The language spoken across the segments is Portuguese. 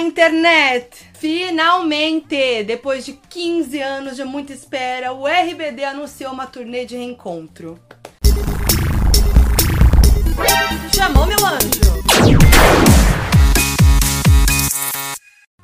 Internet! Finalmente, depois de 15 anos de muita espera, o RBD anunciou uma turnê de reencontro. Chamou meu anjo!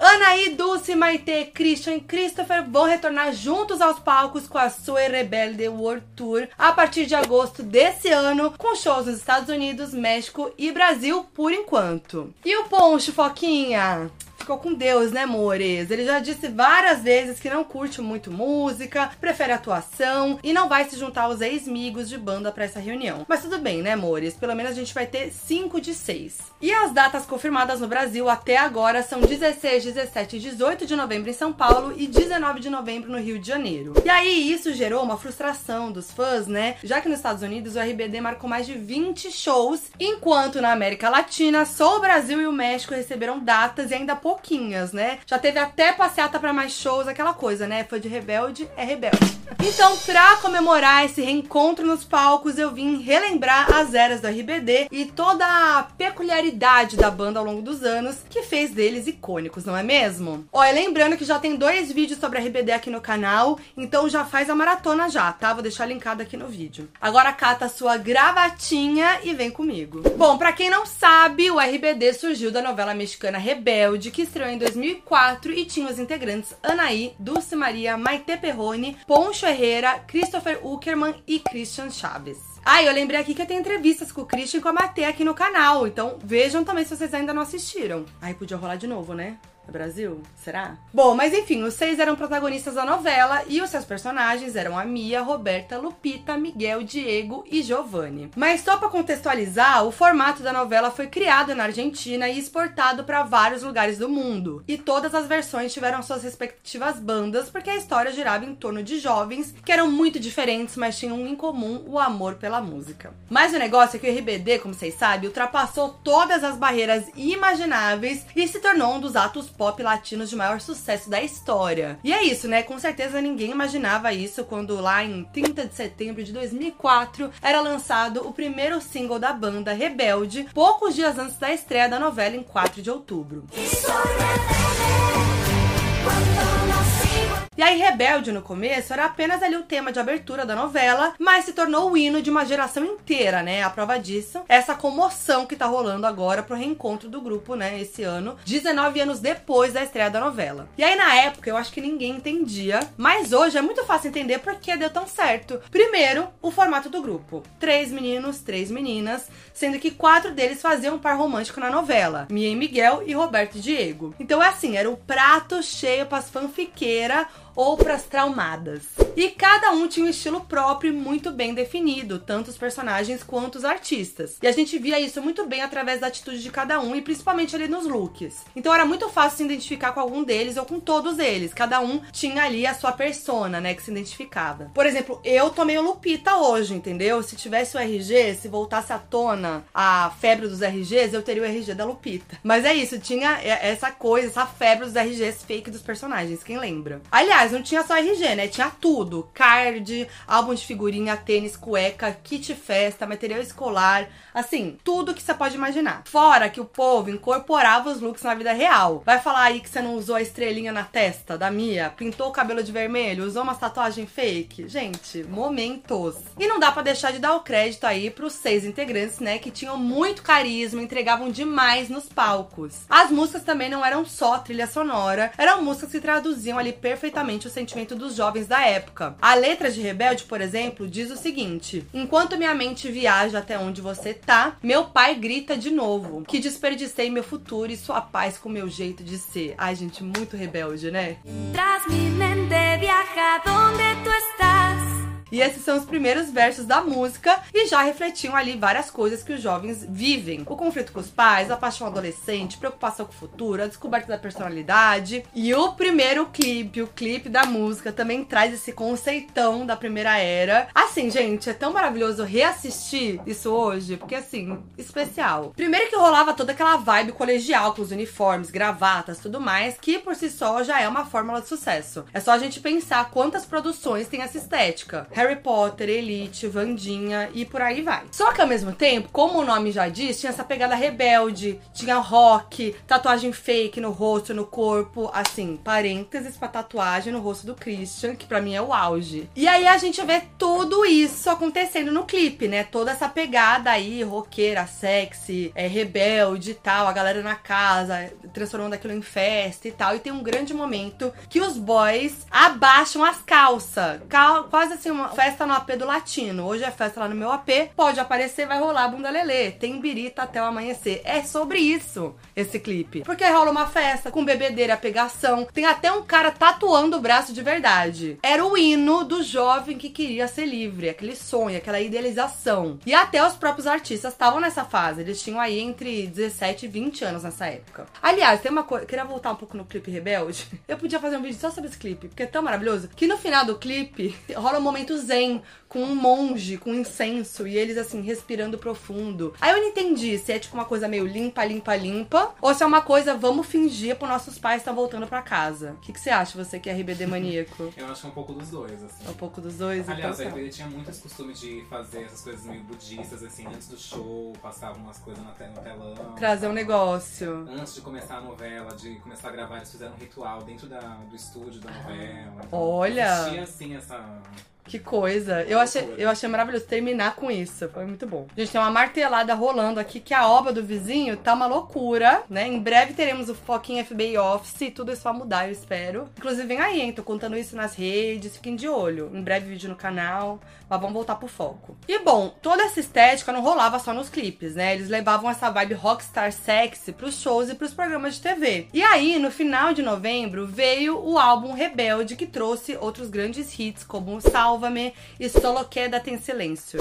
Anaí, Dulce, Maite, Christian e Christopher vão retornar juntos aos palcos com a sua Rebelde World Tour a partir de agosto desse ano, com shows nos Estados Unidos, México e Brasil por enquanto. E o Poncho, Foquinha? Ficou com Deus, né, amores? Ele já disse várias vezes que não curte muito música, prefere atuação e não vai se juntar aos ex-migos de banda para essa reunião. Mas tudo bem, né, amores? Pelo menos a gente vai ter 5 de 6. E as datas confirmadas no Brasil até agora são 16, 17 e 18 de novembro em São Paulo e 19 de novembro no Rio de Janeiro. E aí isso gerou uma frustração dos fãs, né? Já que nos Estados Unidos o RBD marcou mais de 20 shows, enquanto na América Latina só o Brasil e o México receberam datas e ainda pouco pouquinhas, né? Já teve até passeata para mais shows, aquela coisa, né? Foi de rebelde, é rebelde. Então, pra comemorar esse reencontro nos palcos, eu vim relembrar as eras do RBD e toda a peculiaridade da banda ao longo dos anos que fez deles icônicos, não é mesmo? Olha, lembrando que já tem dois vídeos sobre a RBD aqui no canal, então já faz a maratona já, tá? Vou deixar linkado aqui no vídeo. Agora cata a sua gravatinha e vem comigo. Bom, pra quem não sabe, o RBD surgiu da novela mexicana Rebelde, que estreou em 2004 e tinha os integrantes Anaí, Dulce Maria, Maite Perrone, Poncho Herrera, Christopher Uckerman e Christian Chaves. Ah, eu lembrei aqui que tenho entrevistas com o Christian e com a Matê aqui no canal, então vejam também se vocês ainda não assistiram. Ai, podia rolar de novo, né? Brasil? Será? Bom, mas enfim, os seis eram protagonistas da novela e os seus personagens eram a Mia, Roberta, Lupita, Miguel, Diego e Giovanni. Mas só para contextualizar, o formato da novela foi criado na Argentina e exportado para vários lugares do mundo. E todas as versões tiveram suas respectivas bandas, porque a história girava em torno de jovens que eram muito diferentes, mas tinham em comum o amor pela música. Mas o negócio é que o RBD, como vocês sabem, ultrapassou todas as barreiras imagináveis e se tornou um dos atos pop latinos de maior sucesso da história. E é isso, né? Com certeza ninguém imaginava isso quando lá em 30 de setembro de 2004 era lançado o primeiro single da banda, Rebelde, poucos dias antes da estreia da novela em 4 de outubro. E aí, Rebelde no começo era apenas ali o tema de abertura da novela, mas se tornou o hino de uma geração inteira, né? A prova disso, essa comoção que tá rolando agora pro reencontro do grupo, né? Esse ano, 19 anos depois da estreia da novela. E aí, na época, eu acho que ninguém entendia, mas hoje é muito fácil entender por que deu tão certo. Primeiro, o formato do grupo: três meninos, três meninas, sendo que quatro deles faziam um par romântico na novela: Mia e Miguel e Roberto e Diego. Então é assim, era o prato cheio pras fanfiqueiras ou para as traumadas. E cada um tinha um estilo próprio muito bem definido, tanto os personagens quanto os artistas. E a gente via isso muito bem através da atitude de cada um e principalmente ali nos looks. Então era muito fácil se identificar com algum deles ou com todos eles. Cada um tinha ali a sua persona, né, que se identificava. Por exemplo, eu tomei o Lupita hoje, entendeu? Se tivesse o RG, se voltasse à tona a febre dos RGs, eu teria o RG da Lupita. Mas é isso, tinha essa coisa, essa febre dos RGs fake dos personagens, quem lembra? Aliás, Aliás, não tinha só RG, né? Tinha tudo: card, álbum de figurinha, tênis, cueca, kit festa, material escolar, assim, tudo que você pode imaginar. Fora que o povo incorporava os looks na vida real. Vai falar aí que você não usou a estrelinha na testa da Mia, pintou o cabelo de vermelho, usou uma tatuagem fake. Gente, momentos. E não dá para deixar de dar o crédito aí pros seis integrantes, né, que tinham muito carisma, entregavam demais nos palcos. As músicas também não eram só trilha sonora, eram músicas que traduziam ali perfeitamente o sentimento dos jovens da época. A letra de Rebelde, por exemplo, diz o seguinte: Enquanto minha mente viaja até onde você tá, meu pai grita de novo que desperdicei meu futuro e sua paz com meu jeito de ser. Ai, gente, muito rebelde, né? Tras mi mente viaja donde tu estás. E esses são os primeiros versos da música e já refletiam ali várias coisas que os jovens vivem: o conflito com os pais, a paixão adolescente, preocupação com o futuro, a descoberta da personalidade. E o primeiro clipe, o clipe da música, também traz esse conceitão da primeira era. Assim, gente, é tão maravilhoso reassistir isso hoje, porque assim, especial. Primeiro que rolava toda aquela vibe colegial com os uniformes, gravatas, tudo mais, que por si só já é uma fórmula de sucesso. É só a gente pensar quantas produções tem essa estética. Harry Potter, Elite, Vandinha e por aí vai. Só que ao mesmo tempo, como o nome já diz, tinha essa pegada rebelde, tinha rock, tatuagem fake no rosto, no corpo, assim, parênteses pra tatuagem no rosto do Christian, que para mim é o auge. E aí a gente vê tudo isso acontecendo no clipe, né? Toda essa pegada aí, roqueira, sexy, é, rebelde e tal, a galera na casa, transformando aquilo em festa e tal. E tem um grande momento que os boys abaixam as calças. Cal quase assim, uma festa no AP do latino. Hoje é festa lá no meu AP, pode aparecer, vai rolar bunda lelê. Tem birita até o amanhecer. É sobre isso esse clipe. Porque rola uma festa com bebedeira, pegação. Tem até um cara tatuando o braço de verdade. Era o hino do jovem que queria ser livre, aquele sonho, aquela idealização. E até os próprios artistas estavam nessa fase. Eles tinham aí entre 17 e 20 anos nessa época. Aliás, tem uma coisa. Queria voltar um pouco no clipe Rebelde. Eu podia fazer um vídeo só sobre esse clipe, porque é tão maravilhoso. Que no final do clipe rola um momento saying com um monge com incenso e eles assim respirando profundo. Aí eu não entendi se é tipo uma coisa meio limpa, limpa, limpa, ou se é uma coisa vamos fingir para nossos pais estar voltando para casa. O que, que você acha, você que é RBD maníaco? Eu acho que é um pouco dos dois, assim. É um pouco dos dois, Aliás, então. a RBD tinha muito esse costume de fazer essas coisas meio budistas, assim, antes do show, passavam umas coisas no telão. Trazer um negócio. Antes de começar a novela, de começar a gravar, eles fizeram um ritual dentro da, do estúdio da novela. Então, Olha! Existia, assim, essa... Que coisa. Eu achei, eu achei maravilhoso terminar com isso. Foi muito bom. Gente tem uma martelada rolando aqui que a obra do vizinho tá uma loucura, né? Em breve teremos o Foquinha FBI Office e tudo isso vai mudar, eu espero. Inclusive, vem aí, hein? Tô contando isso nas redes, fiquem de olho. Em breve vídeo no canal, mas vamos voltar pro foco. E bom, toda essa estética não rolava só nos clipes, né? Eles levavam essa vibe rockstar sexy pros shows e pros programas de TV. E aí, no final de novembro, veio o álbum Rebelde, que trouxe outros grandes hits como Sálvame e Solo Quédate em Silêncio.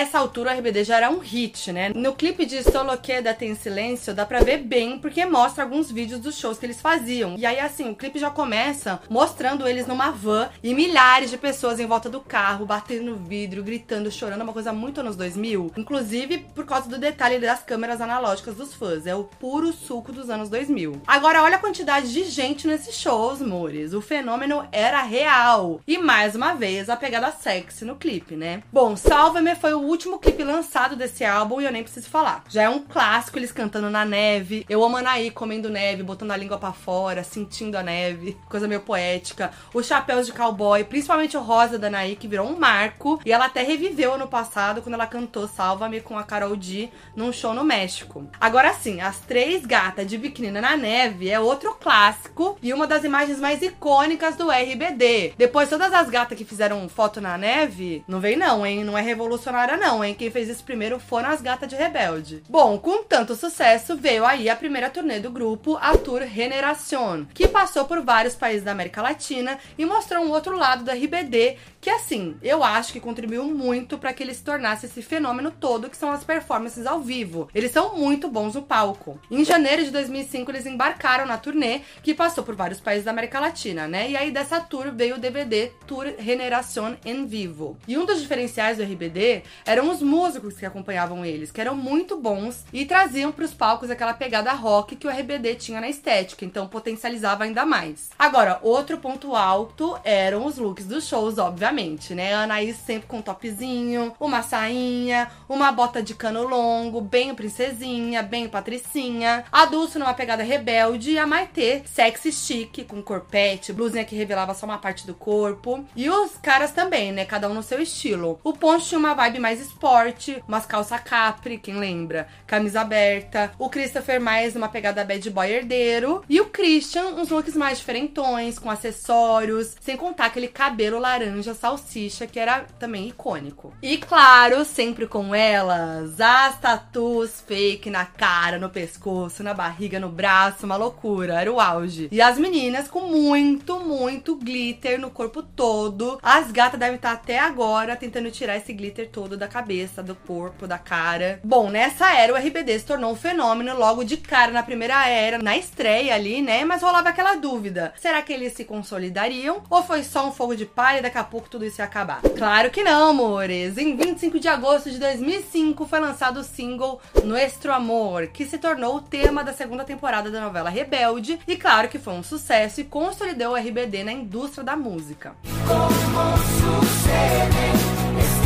Essa altura, o RBD já era um hit, né? No clipe de Solo Quédate em Silêncio, dá pra ver bem, porque mostra alguns vídeos dos shows que eles faziam. E aí, assim, o clipe já começa mostrando eles numa van e milhares de pessoas em volta do carro, batendo no vidro, gritando, chorando, uma coisa muito anos 2000. Inclusive, por causa do detalhe das câmeras analógicas dos fãs. É o puro suco dos anos 2000. Agora, olha a quantidade de gente nesses shows, mores. O fenômeno era real. E mais uma vez, a pegada sexy no clipe, né? Bom, Salva-me foi o último clipe lançado desse álbum e eu nem preciso falar. Já é um clássico eles cantando na neve. Eu amo Anaí comendo neve, botando a língua pra fora, sentindo a neve. Coisa meio poética. Os chapéus de cowboy, principalmente o rosa da Anaí, que virou um marco. E ela até reviveu ano passado quando ela cantou Salva-me com a Carol D num show no México. Agora sim, as três gatas de biquíni na neve é outro clássico e uma das imagens mais icônicas do RBD. Depois, todas as gatas que fizeram foto na neve, não vem não, hein? Não é revolucionária não, hein? Quem fez isso primeiro foram as gatas de Rebelde. Bom, com tanto sucesso, veio aí a primeira turnê do grupo, a Tour Generación, que passou por vários países da América Latina e mostrou um outro lado do RBD, que assim, eu acho que contribuiu muito para que ele se tornasse esse fenômeno todo que são as performances ao vivo. Eles são muito bons no palco. Em janeiro de 2005, eles embarcaram na turnê, que passou por vários países da América Latina, né? E aí dessa tour veio o DVD Tour Generación en Vivo. E um dos diferenciais do RBD eram os músicos que acompanhavam eles, que eram muito bons e traziam para os palcos aquela pegada rock que o RBD tinha na estética, então potencializava ainda mais. Agora, outro ponto alto eram os looks dos shows, obviamente, né? Anaís sempre com um topzinho, uma sainha, uma bota de cano longo, bem princesinha, bem patricinha. A Dulce numa pegada rebelde e a Maitê sexy chique, com corpete, blusinha que revelava só uma parte do corpo. E os caras também, né? Cada um no seu estilo. O Poncho tinha uma vibe mais esporte, umas calça capri, quem lembra? Camisa aberta. O Christopher mais uma pegada bad boy herdeiro. E o Christian, uns looks mais diferentões, com acessórios, sem contar aquele cabelo laranja salsicha, que era também icônico. E claro, sempre com elas, as tatuas fake na cara, no pescoço, na barriga, no braço, uma loucura, era o auge. E as meninas com muito, muito glitter no corpo todo. As gatas devem estar até agora tentando tirar esse glitter todo da cabeça, do corpo, da cara. Bom, nessa era o RBD se tornou um fenômeno logo de cara na primeira era, na estreia ali, né? Mas rolava aquela dúvida: será que eles se consolidariam ou foi só um fogo de palha e daqui a pouco tudo isso ia acabar? Claro que não, amores. Em 25 de agosto de 2005 foi lançado o single Nuestro Amor, que se tornou o tema da segunda temporada da novela Rebelde e claro que foi um sucesso e consolidou o RBD na indústria da música. Como sucede?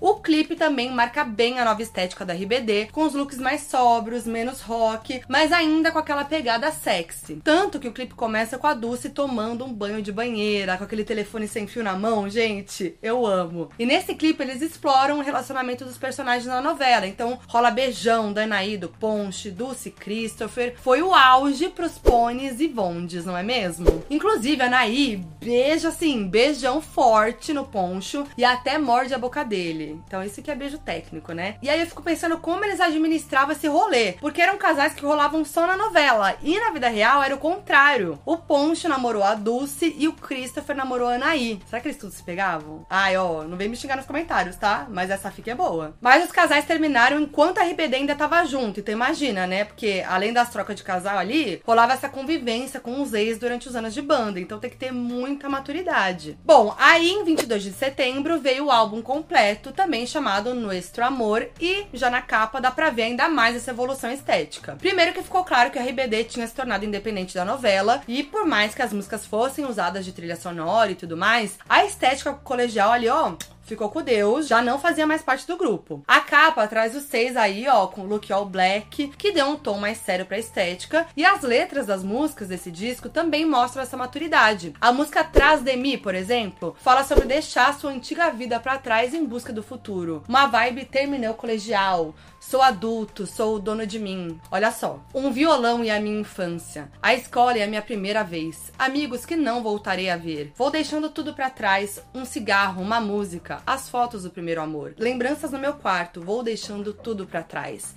O clipe também marca bem a nova estética da RBD, com os looks mais sóbrios, menos rock, mas ainda com aquela pegada sexy. Tanto que o clipe começa com a Dulce tomando um banho de banheira, com aquele telefone sem fio na mão, gente, eu amo. E nesse clipe eles exploram o relacionamento dos personagens na novela, então rola beijão da Anaí, do Ponche, Dulce Christopher. Foi o auge pros pôneis e bondes, não é mesmo? Inclusive, a Anaí beija assim, beijão forte no Poncho e até morde morde a boca dele. Então, isso que é beijo técnico, né? E aí eu fico pensando como eles administravam esse rolê. Porque eram casais que rolavam só na novela. E na vida real era o contrário. O Poncho namorou a Dulce e o Christopher namorou a Anaí. Será que eles tudo se pegavam? Ai, ó, não vem me xingar nos comentários, tá? Mas essa fica é boa. Mas os casais terminaram enquanto a RBD ainda tava junto. Então imagina, né? Porque além das trocas de casal ali, rolava essa convivência com os ex durante os anos de banda. Então tem que ter muita maturidade. Bom, aí em 22 de setembro veio o álbum álbum completo, também chamado Nuestro Amor, e já na capa dá pra ver ainda mais essa evolução estética. Primeiro que ficou claro que a RBD tinha se tornado independente da novela, e por mais que as músicas fossem usadas de trilha sonora e tudo mais, a estética colegial ali, ó, ficou com Deus, já não fazia mais parte do grupo. A capa traz os seis aí, ó, com look all black, que deu um tom mais sério pra estética, e as letras das músicas desse disco também mostram essa maturidade. A música Traz de mim, por exemplo, fala sobre deixar sua antiga vida para trás em busca do futuro. Uma vibe terminal colegial, Sou adulto, sou o dono de mim. Olha só. Um violão e a minha infância. A escola é a minha primeira vez. Amigos que não voltarei a ver. Vou deixando tudo para trás. Um cigarro, uma música, as fotos do primeiro amor. Lembranças no meu quarto. Vou deixando tudo para trás.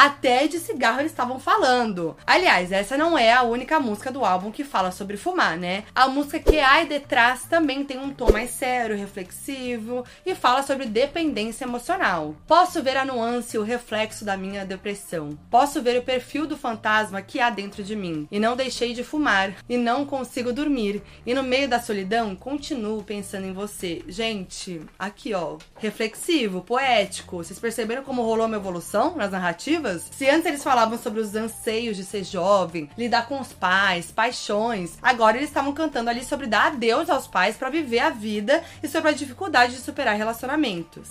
Até de cigarro eles estavam falando. Aliás, essa não é a única música do álbum que fala sobre fumar, né? A música que há detrás também tem um tom mais sério, reflexivo e fala sobre dependência emocional. Posso ver a nuance, o reflexo da minha depressão. Posso ver o perfil do fantasma que há dentro de mim. E não deixei de fumar. E não consigo dormir. E no meio da solidão, continuo pensando em você. Gente, aqui ó, reflexivo, poético. Vocês perceberam como rolou uma evolução nas narrativas? Se antes eles falavam sobre os anseios de ser jovem, lidar com os pais, paixões, agora eles estavam cantando ali sobre dar adeus aos pais para viver a vida e sobre a dificuldade de superar relacionamentos.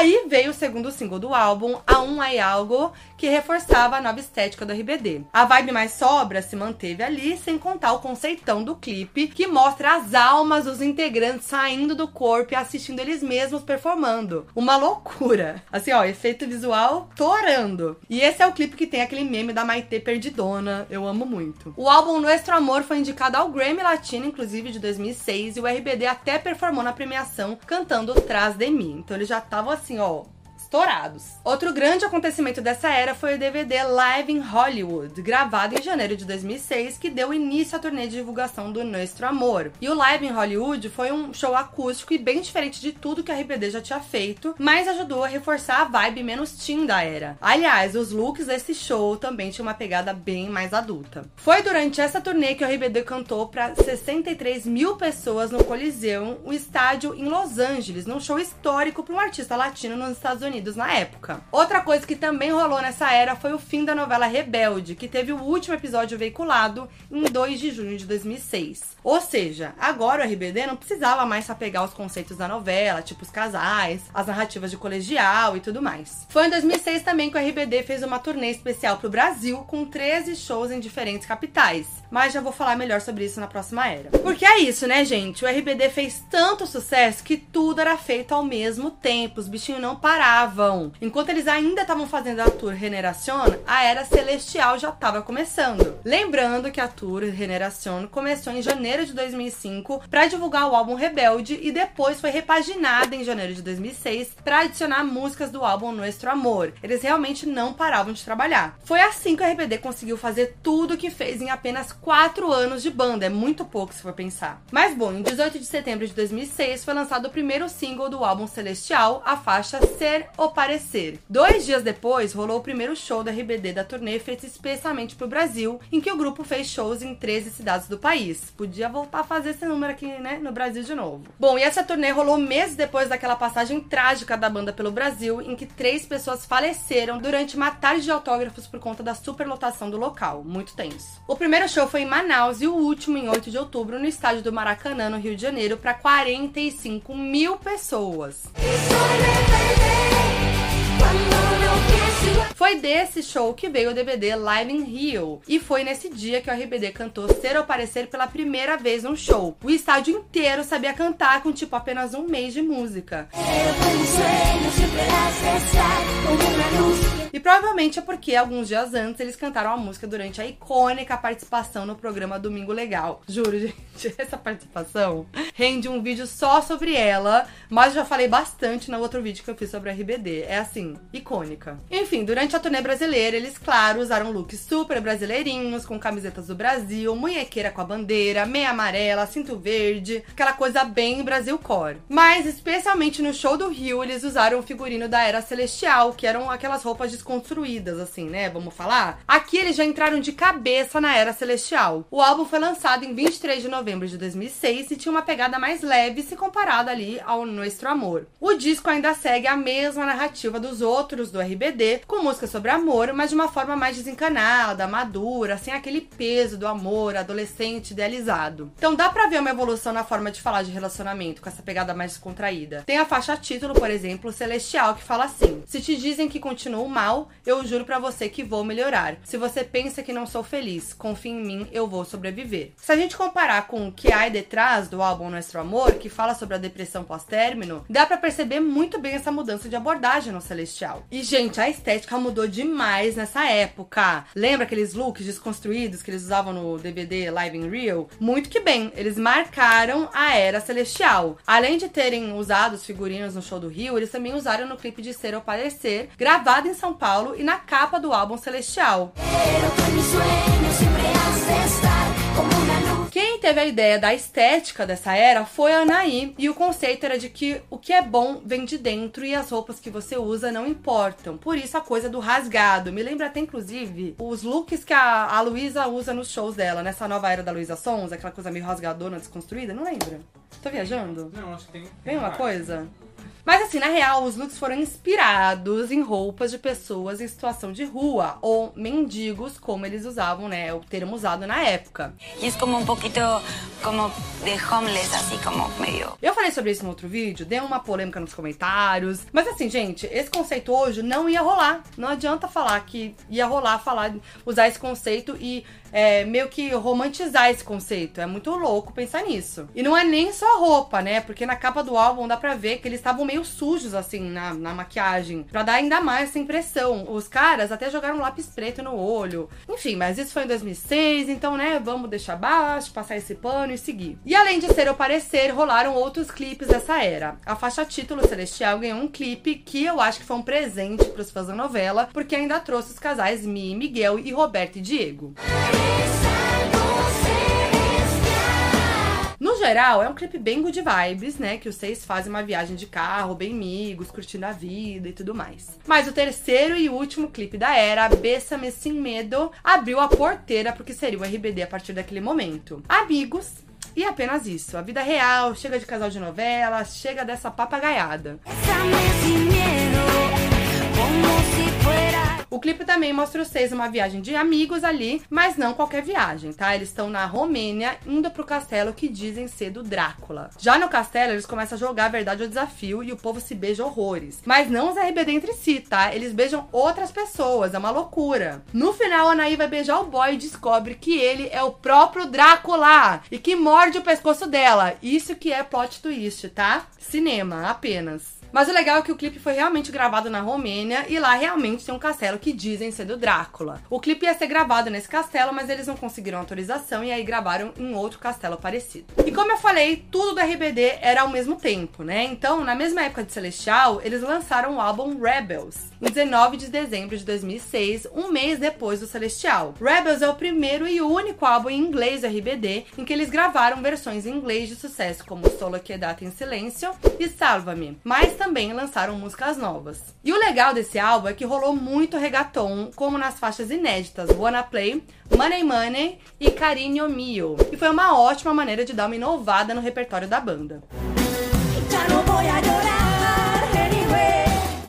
Aí veio o segundo single do álbum, A Um Ai Algo, que reforçava a nova estética do RBD. A vibe mais sobra se manteve ali, sem contar o conceitão do clipe, que mostra as almas dos integrantes saindo do corpo e assistindo eles mesmos performando. Uma loucura. Assim, ó, efeito visual torando. E esse é o clipe que tem aquele meme da Maite perdidona. Eu amo muito. O álbum Nuestro Amor foi indicado ao Grammy Latino, inclusive de 2006, e o RBD até performou na premiação cantando Trás de Mim. Então ele já tava assim, ó, estourados. Outro grande acontecimento dessa era foi o DVD Live in Hollywood, gravado em janeiro de 2006, que deu início à turnê de divulgação do Nuestro Amor. E o Live in Hollywood foi um show acústico e bem diferente de tudo que a RBD já tinha feito, mas ajudou a reforçar a vibe menos teen da era. Aliás, os looks desse show também tinham uma pegada bem mais adulta. Foi durante essa turnê que o RBD cantou para 63 mil pessoas no Coliseu, o estádio em Los Angeles, num show histórico para um artista latino nos Estados Unidos Unidos na época. Outra coisa que também rolou nessa era foi o fim da novela Rebelde, que teve o último episódio veiculado em 2 de junho de 2006. Ou seja, agora o RBD não precisava mais se apegar aos conceitos da novela, tipo os casais, as narrativas de colegial e tudo mais. Foi em 2006 também que o RBD fez uma turnê especial pro Brasil com 13 shows em diferentes capitais. Mas já vou falar melhor sobre isso na próxima era. Porque é isso, né, gente? O RBD fez tanto sucesso que tudo era feito ao mesmo tempo. Os bichinhos não paravam. Enquanto eles ainda estavam fazendo a tour Generacion, a era celestial já estava começando. Lembrando que a tour Generacion começou em janeiro janeiro de 2005 para divulgar o álbum Rebelde e depois foi repaginada em janeiro de 2006 para adicionar músicas do álbum Nuestro Amor. Eles realmente não paravam de trabalhar. Foi assim que o RBD conseguiu fazer tudo o que fez em apenas quatro anos de banda, é muito pouco se for pensar. Mas bom, em 18 de setembro de 2006 foi lançado o primeiro single do álbum Celestial, a faixa Ser ou Parecer. Dois dias depois, rolou o primeiro show da RBD da turnê feito especialmente pro Brasil, em que o grupo fez shows em 13 cidades do país. Podia voltar a fazer esse número aqui, né, no Brasil de novo. Bom, e essa turnê rolou meses depois daquela passagem trágica da banda pelo Brasil, em que três pessoas faleceram durante uma tarde de autógrafos por conta da superlotação do local. Muito tenso. O primeiro show foi em Manaus e o último em 8 de outubro no estádio do Maracanã, no Rio de Janeiro, para 45 mil pessoas. Foi desse show que veio o DVD Live in Rio. E foi nesse dia que o RBD cantou Ser ou Parecer pela primeira vez num show. O estádio inteiro sabia cantar com tipo apenas um mês de música. E provavelmente é porque alguns dias antes eles cantaram a música durante a icônica participação no programa Domingo Legal. Juro, gente, essa participação rende um vídeo só sobre ela, mas já falei bastante no outro vídeo que eu fiz sobre a RBD. É assim, icônica. Enfim, durante a turnê brasileira, eles, claro, usaram looks super brasileirinhos, com camisetas do Brasil, munhequeira com a bandeira, meia amarela, cinto verde, aquela coisa bem Brasil core. Mas, especialmente no show do Rio, eles usaram o figurino da Era Celestial, que eram aquelas roupas desconstruídas, assim, né? Vamos falar? Aqui eles já entraram de cabeça na Era Celestial. O álbum foi lançado em 23 de novembro de 2006 e tinha uma pegada mais leve se comparado ali ao Nuestro Amor. O disco ainda segue a mesma narrativa dos outros do RBD, com músicas sobre amor, mas de uma forma mais desencanada, madura, sem aquele peso do amor adolescente idealizado. Então dá pra ver uma evolução na forma de falar de relacionamento, com essa pegada mais descontraída. Tem a faixa título, por exemplo, Celestial, que fala assim: Se te dizem que continuo mal, eu juro para você que vou melhorar. Se você pensa que não sou feliz, confie em mim, eu vou sobreviver. Se a gente comparar com o que há detrás do álbum Nuestro Amor, que fala sobre a depressão pós-término, dá para perceber muito bem essa mudança de abordagem no Celestial. E, gente, a estética mudou demais nessa época. Lembra aqueles looks desconstruídos que eles usavam no DVD Live in Real? Muito que bem, eles marcaram a era celestial. Além de terem usado os figurinos no show do Rio, eles também usaram no clipe de Ser ou Parecer, gravado em São Paulo e na capa do álbum Celestial. Quem teve a ideia da estética dessa era foi a Anaí, e o conceito era de que o que é bom vem de dentro e as roupas que você usa não importam. Por isso a coisa do rasgado. Me lembra até, inclusive, os looks que a, a Luísa usa nos shows dela, nessa nova era da Luísa Sons, aquela coisa meio rasgadona, desconstruída, não lembra? Tô viajando? Não, acho que tem. Tem uma coisa? Mas assim, na real, os looks foram inspirados em roupas de pessoas em situação de rua ou mendigos, como eles usavam, né, o termo usado na época. E é como um pouquinho como de homeless, assim, como meio. Eu falei sobre isso no outro vídeo, deu uma polêmica nos comentários. Mas assim, gente, esse conceito hoje não ia rolar. Não adianta falar que ia rolar, falar, usar esse conceito e é, meio que romantizar esse conceito. É muito louco pensar nisso. E não é nem só roupa, né? Porque na capa do álbum dá pra ver que eles estavam meio sujos, assim, na, na maquiagem. Pra dar ainda mais essa impressão. Os caras até jogaram lápis preto no olho. Enfim, mas isso foi em 2006, então, né, vamos deixar baixo, passar esse pano e seguir. E além de ser ou parecer, rolaram outros clipes dessa era. A faixa título Celestial ganhou um clipe que eu acho que foi um presente pros fãs da novela, porque ainda trouxe os casais Mi, Miguel e Roberto e Diego. No geral, é um clipe bem good vibes, né? Que os seis fazem uma viagem de carro, bem amigos, curtindo a vida e tudo mais. Mas o terceiro e último clipe da era, Bessame Sem Medo, abriu a porteira pro que seria o RBD a partir daquele momento. Amigos, e apenas isso. A vida real, chega de casal de novela, chega dessa papagaiada. O clipe também mostra os seis uma viagem de amigos ali, mas não qualquer viagem, tá? Eles estão na Romênia, indo pro castelo que dizem ser do Drácula. Já no castelo, eles começam a jogar a verdade ou desafio e o povo se beija horrores. Mas não os RBD entre si, tá? Eles beijam outras pessoas, é uma loucura. No final, a Anaí vai beijar o boy e descobre que ele é o próprio Drácula e que morde o pescoço dela. Isso que é plot twist, tá? Cinema, apenas. Mas o legal é que o clipe foi realmente gravado na Romênia e lá realmente tem um castelo que dizem ser do Drácula. O clipe ia ser gravado nesse castelo, mas eles não conseguiram autorização e aí gravaram em outro castelo parecido. E como eu falei, tudo do RBD era ao mesmo tempo, né? Então, na mesma época de Celestial, eles lançaram o álbum Rebels, em 19 de dezembro de 2006, um mês depois do Celestial. Rebels é o primeiro e único álbum em inglês do RBD em que eles gravaram versões em inglês de sucesso como Solo Quedate em Silêncio e Salva-me, mas também lançaram músicas novas. E o legal desse álbum é que rolou muito reggaeton, como nas faixas inéditas Wanna Play, Money Money e Carinho Mio. E foi uma ótima maneira de dar uma inovada no repertório da banda.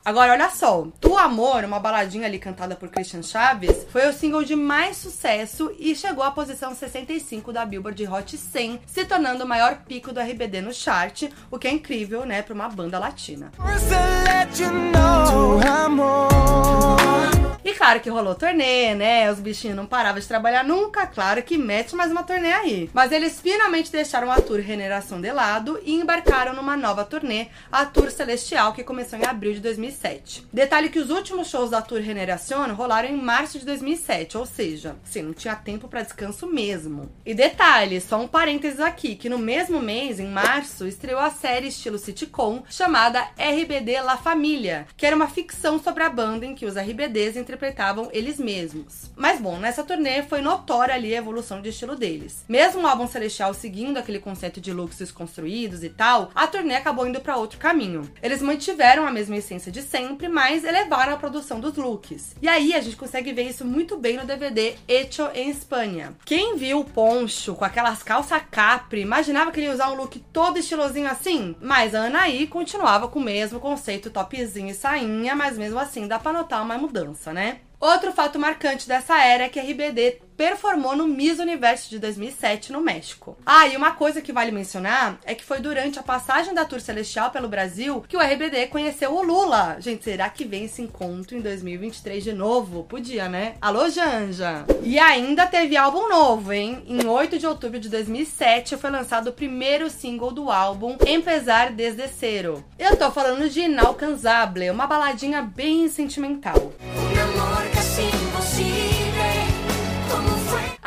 Agora, olha só. Tu Amor, uma baladinha ali cantada por Christian Chaves, foi o single de mais sucesso e chegou à posição 65 da Billboard Hot 100, se tornando o maior pico do RBD no chart, o que é incrível, né, pra uma banda latina. E claro que rolou turnê, né? Os bichinhos não paravam de trabalhar nunca. Claro que mete mais uma turnê aí. Mas eles finalmente deixaram a tour Reneração de lado e embarcaram numa nova turnê, a Tour Celestial, que começou em abril de 2007. Detalhe que os últimos shows da Tour Reneração rolaram em março de 2007, ou seja, sim, não tinha tempo para descanso mesmo. E detalhe, só um parênteses aqui, que no mesmo mês, em março, estreou a série estilo sitcom chamada RBD La Família, que era uma ficção sobre a banda em que os RBDs interpretavam eles mesmos. Mas bom, nessa turnê foi notória ali a evolução de estilo deles. Mesmo o álbum Celestial seguindo aquele conceito de looks desconstruídos e tal, a turnê acabou indo para outro caminho. Eles mantiveram a mesma essência de sempre, mas elevaram a produção dos looks. E aí a gente consegue ver isso muito bem no DVD Hecho em Espanha. Quem viu o Poncho com aquelas calças capri, imaginava que ele ia usar um look todo estilosinho assim? Mas a Anaí continuava com o mesmo conceito topzinho e sainha, mas mesmo assim dá pra notar uma mudança, né? Outro fato marcante dessa era é que a RBD performou no Miss Universo de 2007 no México. Ah, e uma coisa que vale mencionar é que foi durante a passagem da Tour Celestial pelo Brasil que o RBD conheceu o Lula. Gente, será que vem esse encontro em 2023 de novo? Podia, né? Alô, Janja! E ainda teve álbum novo, hein? Em 8 de outubro de 2007 foi lançado o primeiro single do álbum, Empezar Desde Cero. Eu tô falando de Inalcanzable, uma baladinha bem sentimental.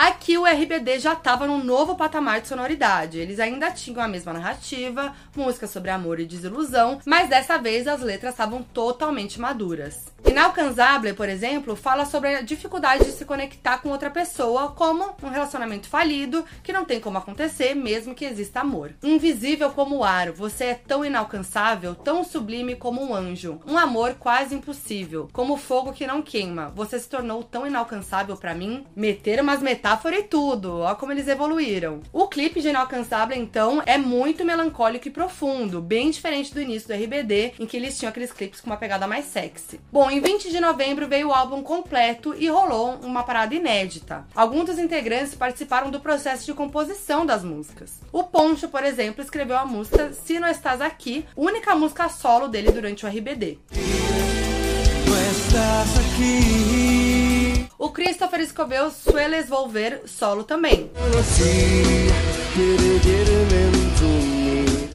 Aqui o RBD já estava num novo patamar de sonoridade. Eles ainda tinham a mesma narrativa, música sobre amor e desilusão, mas dessa vez as letras estavam totalmente maduras. Inalcanzable, por exemplo, fala sobre a dificuldade de se conectar com outra pessoa, como um relacionamento falido que não tem como acontecer, mesmo que exista amor. Invisível como o ar, você é tão inalcançável, tão sublime como um anjo. Um amor quase impossível, como fogo que não queima. Você se tornou tão inalcançável para mim. Meter umas metáforas e tudo, ó como eles evoluíram. O clipe de Inalcançável, então, é muito melancólico e profundo, bem diferente do início do RBD, em que eles tinham aqueles clipes com uma pegada mais sexy. Bom, em 20 de novembro veio o álbum completo e rolou uma parada inédita. Alguns dos integrantes participaram do processo de composição das músicas. O Poncho, por exemplo, escreveu a música Se Não Estás Aqui, única música solo dele durante o RBD. O Christopher escreveu Sueles Volver solo também.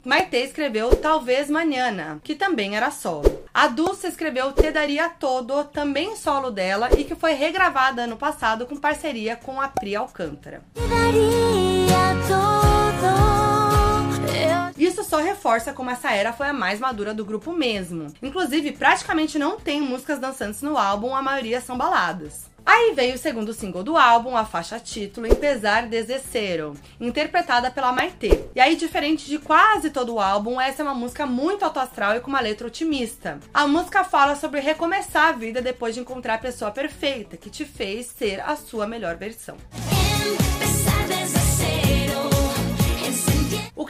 Maite escreveu Talvez Manhana, que também era solo. A Dulce escreveu Te Daria Todo, também solo dela, e que foi regravada ano passado com parceria com a Pri Alcântara. Isso só reforça como essa era foi a mais madura do grupo mesmo. Inclusive, praticamente não tem músicas dançantes no álbum, a maioria são baladas. Aí veio o segundo single do álbum, a faixa título Empezar Desde Cero, interpretada pela Maite. E aí, diferente de quase todo o álbum, essa é uma música muito autoastral e com uma letra otimista. A música fala sobre recomeçar a vida depois de encontrar a pessoa perfeita, que te fez ser a sua melhor versão.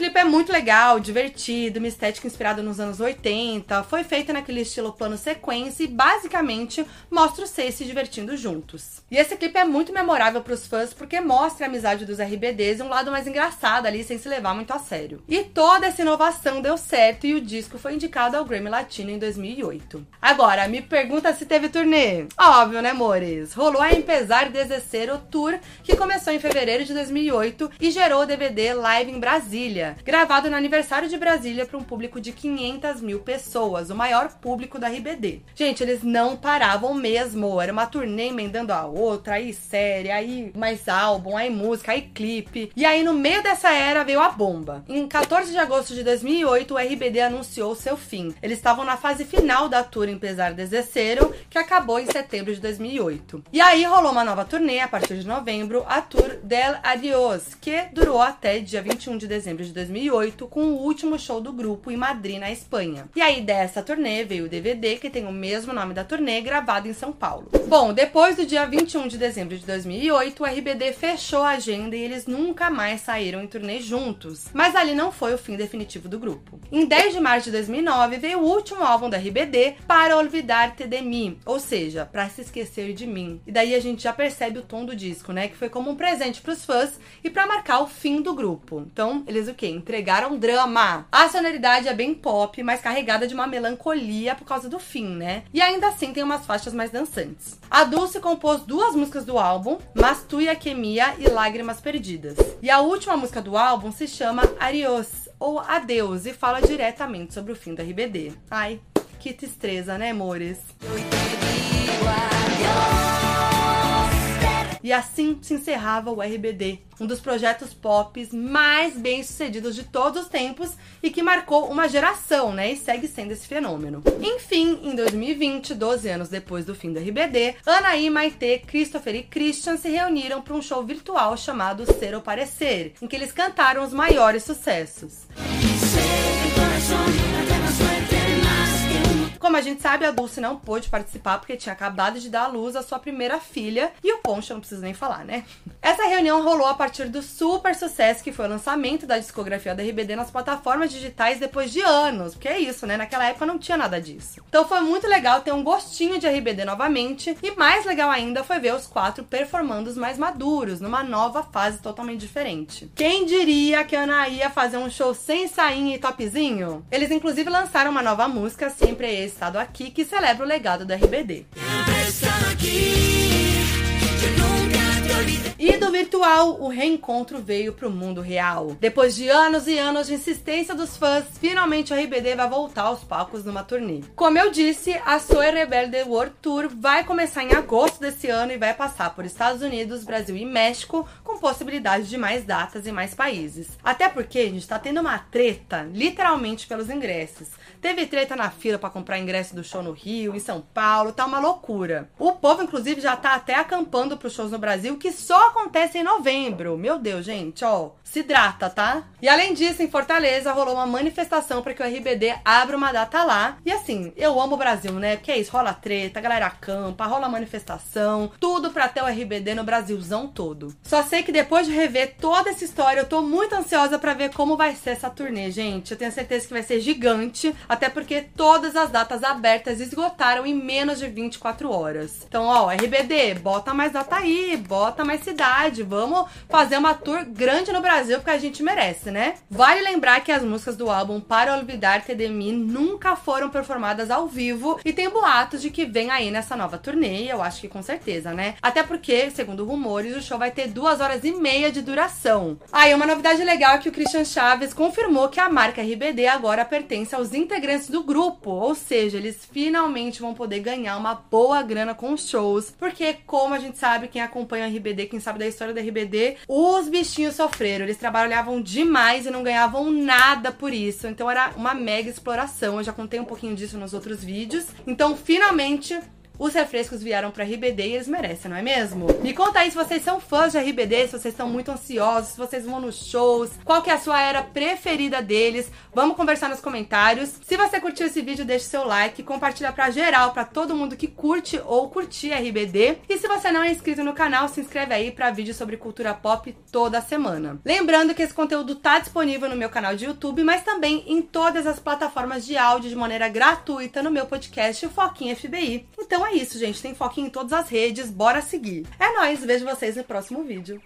Clipe é muito legal, divertido, uma estética inspirada nos anos 80, foi feita naquele estilo plano sequência e basicamente mostra os seis se divertindo juntos. E esse clipe é muito memorável para os fãs porque mostra a amizade dos RBDs e um lado mais engraçado ali, sem se levar muito a sério. E toda essa inovação deu certo e o disco foi indicado ao Grammy Latino em 2008. Agora, me pergunta se teve turnê. Óbvio, né, amores? Rolou a Empezar Desde Cero Tour, que começou em fevereiro de 2008 e gerou o DVD Live em Brasília. Gravado no aniversário de Brasília para um público de 500 mil pessoas, o maior público da RBD. Gente, eles não paravam mesmo, era uma turnê emendando a outra, aí série, aí mais álbum, aí música, aí clipe. E aí no meio dessa era veio a bomba. Em 14 de agosto de 2008, o RBD anunciou seu fim. Eles estavam na fase final da tour Empezar Desde Cero, que acabou em setembro de 2008. E aí rolou uma nova turnê a partir de novembro, a Tour del Adiós, que durou até dia 21 de dezembro de 2008, com o último show do grupo em Madrid, na Espanha. E aí dessa turnê veio o DVD, que tem o mesmo nome da turnê, gravado em São Paulo. Bom, depois do dia 21 de dezembro de 2008, o RBD fechou a agenda e eles nunca mais saíram em turnê juntos. Mas ali não foi o fim definitivo do grupo. Em 10 de março de 2009 veio o último álbum da RBD, Para Olvidar-te de Mim, ou seja, Para Se Esquecer de Mim. E daí a gente já percebe o tom do disco, né? Que foi como um presente pros fãs e para marcar o fim do grupo. Então, eles o quê? Entregaram drama. A sonoridade é bem pop, mas carregada de uma melancolia por causa do fim, né? E ainda assim tem umas faixas mais dançantes. A Dulce compôs duas músicas do álbum, Mastuia Quemia e Lágrimas Perdidas. E a última música do álbum se chama Arios, ou Adeus, e fala diretamente sobre o fim da RBD. Ai, que tristeza, né, amores? E assim se encerrava o RBD, um dos projetos pop mais bem sucedidos de todos os tempos e que marcou uma geração, né? E segue sendo esse fenômeno. Enfim, em 2020, 12 anos depois do fim do RBD, Anaí, Maitê, Christopher e Christian se reuniram para um show virtual chamado Ser ou Parecer, em que eles cantaram os maiores sucessos. Como a gente sabe, a Dulce não pôde participar porque tinha acabado de dar à luz a sua primeira filha e o Poncho não preciso nem falar, né? Essa reunião rolou a partir do super sucesso que foi o lançamento da discografia da RBD nas plataformas digitais depois de anos, porque é isso, né? Naquela época não tinha nada disso. Então foi muito legal ter um gostinho de RBD novamente e mais legal ainda foi ver os quatro performando mais maduros, numa nova fase totalmente diferente. Quem diria que a Ana ia fazer um show sem sainha e topzinho? Eles inclusive lançaram uma nova música, Sempre é Estado Aqui, que celebra o legado do RBD. E do virtual, o reencontro veio pro mundo real. Depois de anos e anos de insistência dos fãs, finalmente o RBD vai voltar aos palcos numa turnê. Como eu disse, a Soy Rebelde World Tour vai começar em agosto desse ano e vai passar por Estados Unidos, Brasil e México, com possibilidade de mais datas e mais países. Até porque a gente tá tendo uma treta, literalmente, pelos ingressos. Teve treta na fila para comprar ingresso do show no Rio, em São Paulo, tá uma loucura. O povo, inclusive, já tá até acampando pros shows no Brasil, que só acontece em novembro. Meu Deus, gente, ó, se hidrata, tá? E além disso, em Fortaleza rolou uma manifestação para que o RBD abra uma data lá. E assim, eu amo o Brasil, né? Porque é isso, rola treta, a galera acampa, rola manifestação, tudo pra ter o RBD no Brasilzão todo. Só sei que depois de rever toda essa história, eu tô muito ansiosa para ver como vai ser essa turnê, gente. Eu tenho certeza que vai ser gigante, até porque todas as datas abertas esgotaram em menos de 24 horas. Então, ó, RBD, bota mais data aí, bota mais cidade, vamos fazer uma tour grande no Brasil porque a gente merece, né? Vale lembrar que as músicas do álbum Para Olvidar Mim nunca foram performadas ao vivo e tem boatos de que vem aí nessa nova turnê, eu acho que com certeza, né? Até porque, segundo rumores, o show vai ter duas horas e meia de duração. Ah, uma novidade legal é que o Christian Chaves confirmou que a marca RBD agora pertence aos integrantes do grupo, ou seja, eles finalmente vão poder ganhar uma boa grana com os shows, porque como a gente sabe, quem acompanha o RBD, quem sabe da história da RBD, os bichinhos sofreram, eles trabalhavam demais e não ganhavam nada por isso. Então era uma mega exploração. Eu já contei um pouquinho disso nos outros vídeos. Então, finalmente, os refrescos vieram para RBD e eles merecem, não é mesmo? Me conta aí se vocês são fãs de RBD, se vocês estão muito ansiosos, se vocês vão nos shows, qual que é a sua era preferida deles. Vamos conversar nos comentários. Se você curtiu esse vídeo, deixe seu like, compartilha pra geral, para todo mundo que curte ou curtir RBD. E se você não é inscrito no canal, se inscreve aí para vídeos sobre cultura pop toda semana. Lembrando que esse conteúdo tá disponível no meu canal de YouTube, mas também em todas as plataformas de áudio de maneira gratuita no meu podcast Foquinha FBI. Então é isso, gente. Tem foquinho em todas as redes. Bora seguir. É nóis. Vejo vocês no próximo vídeo.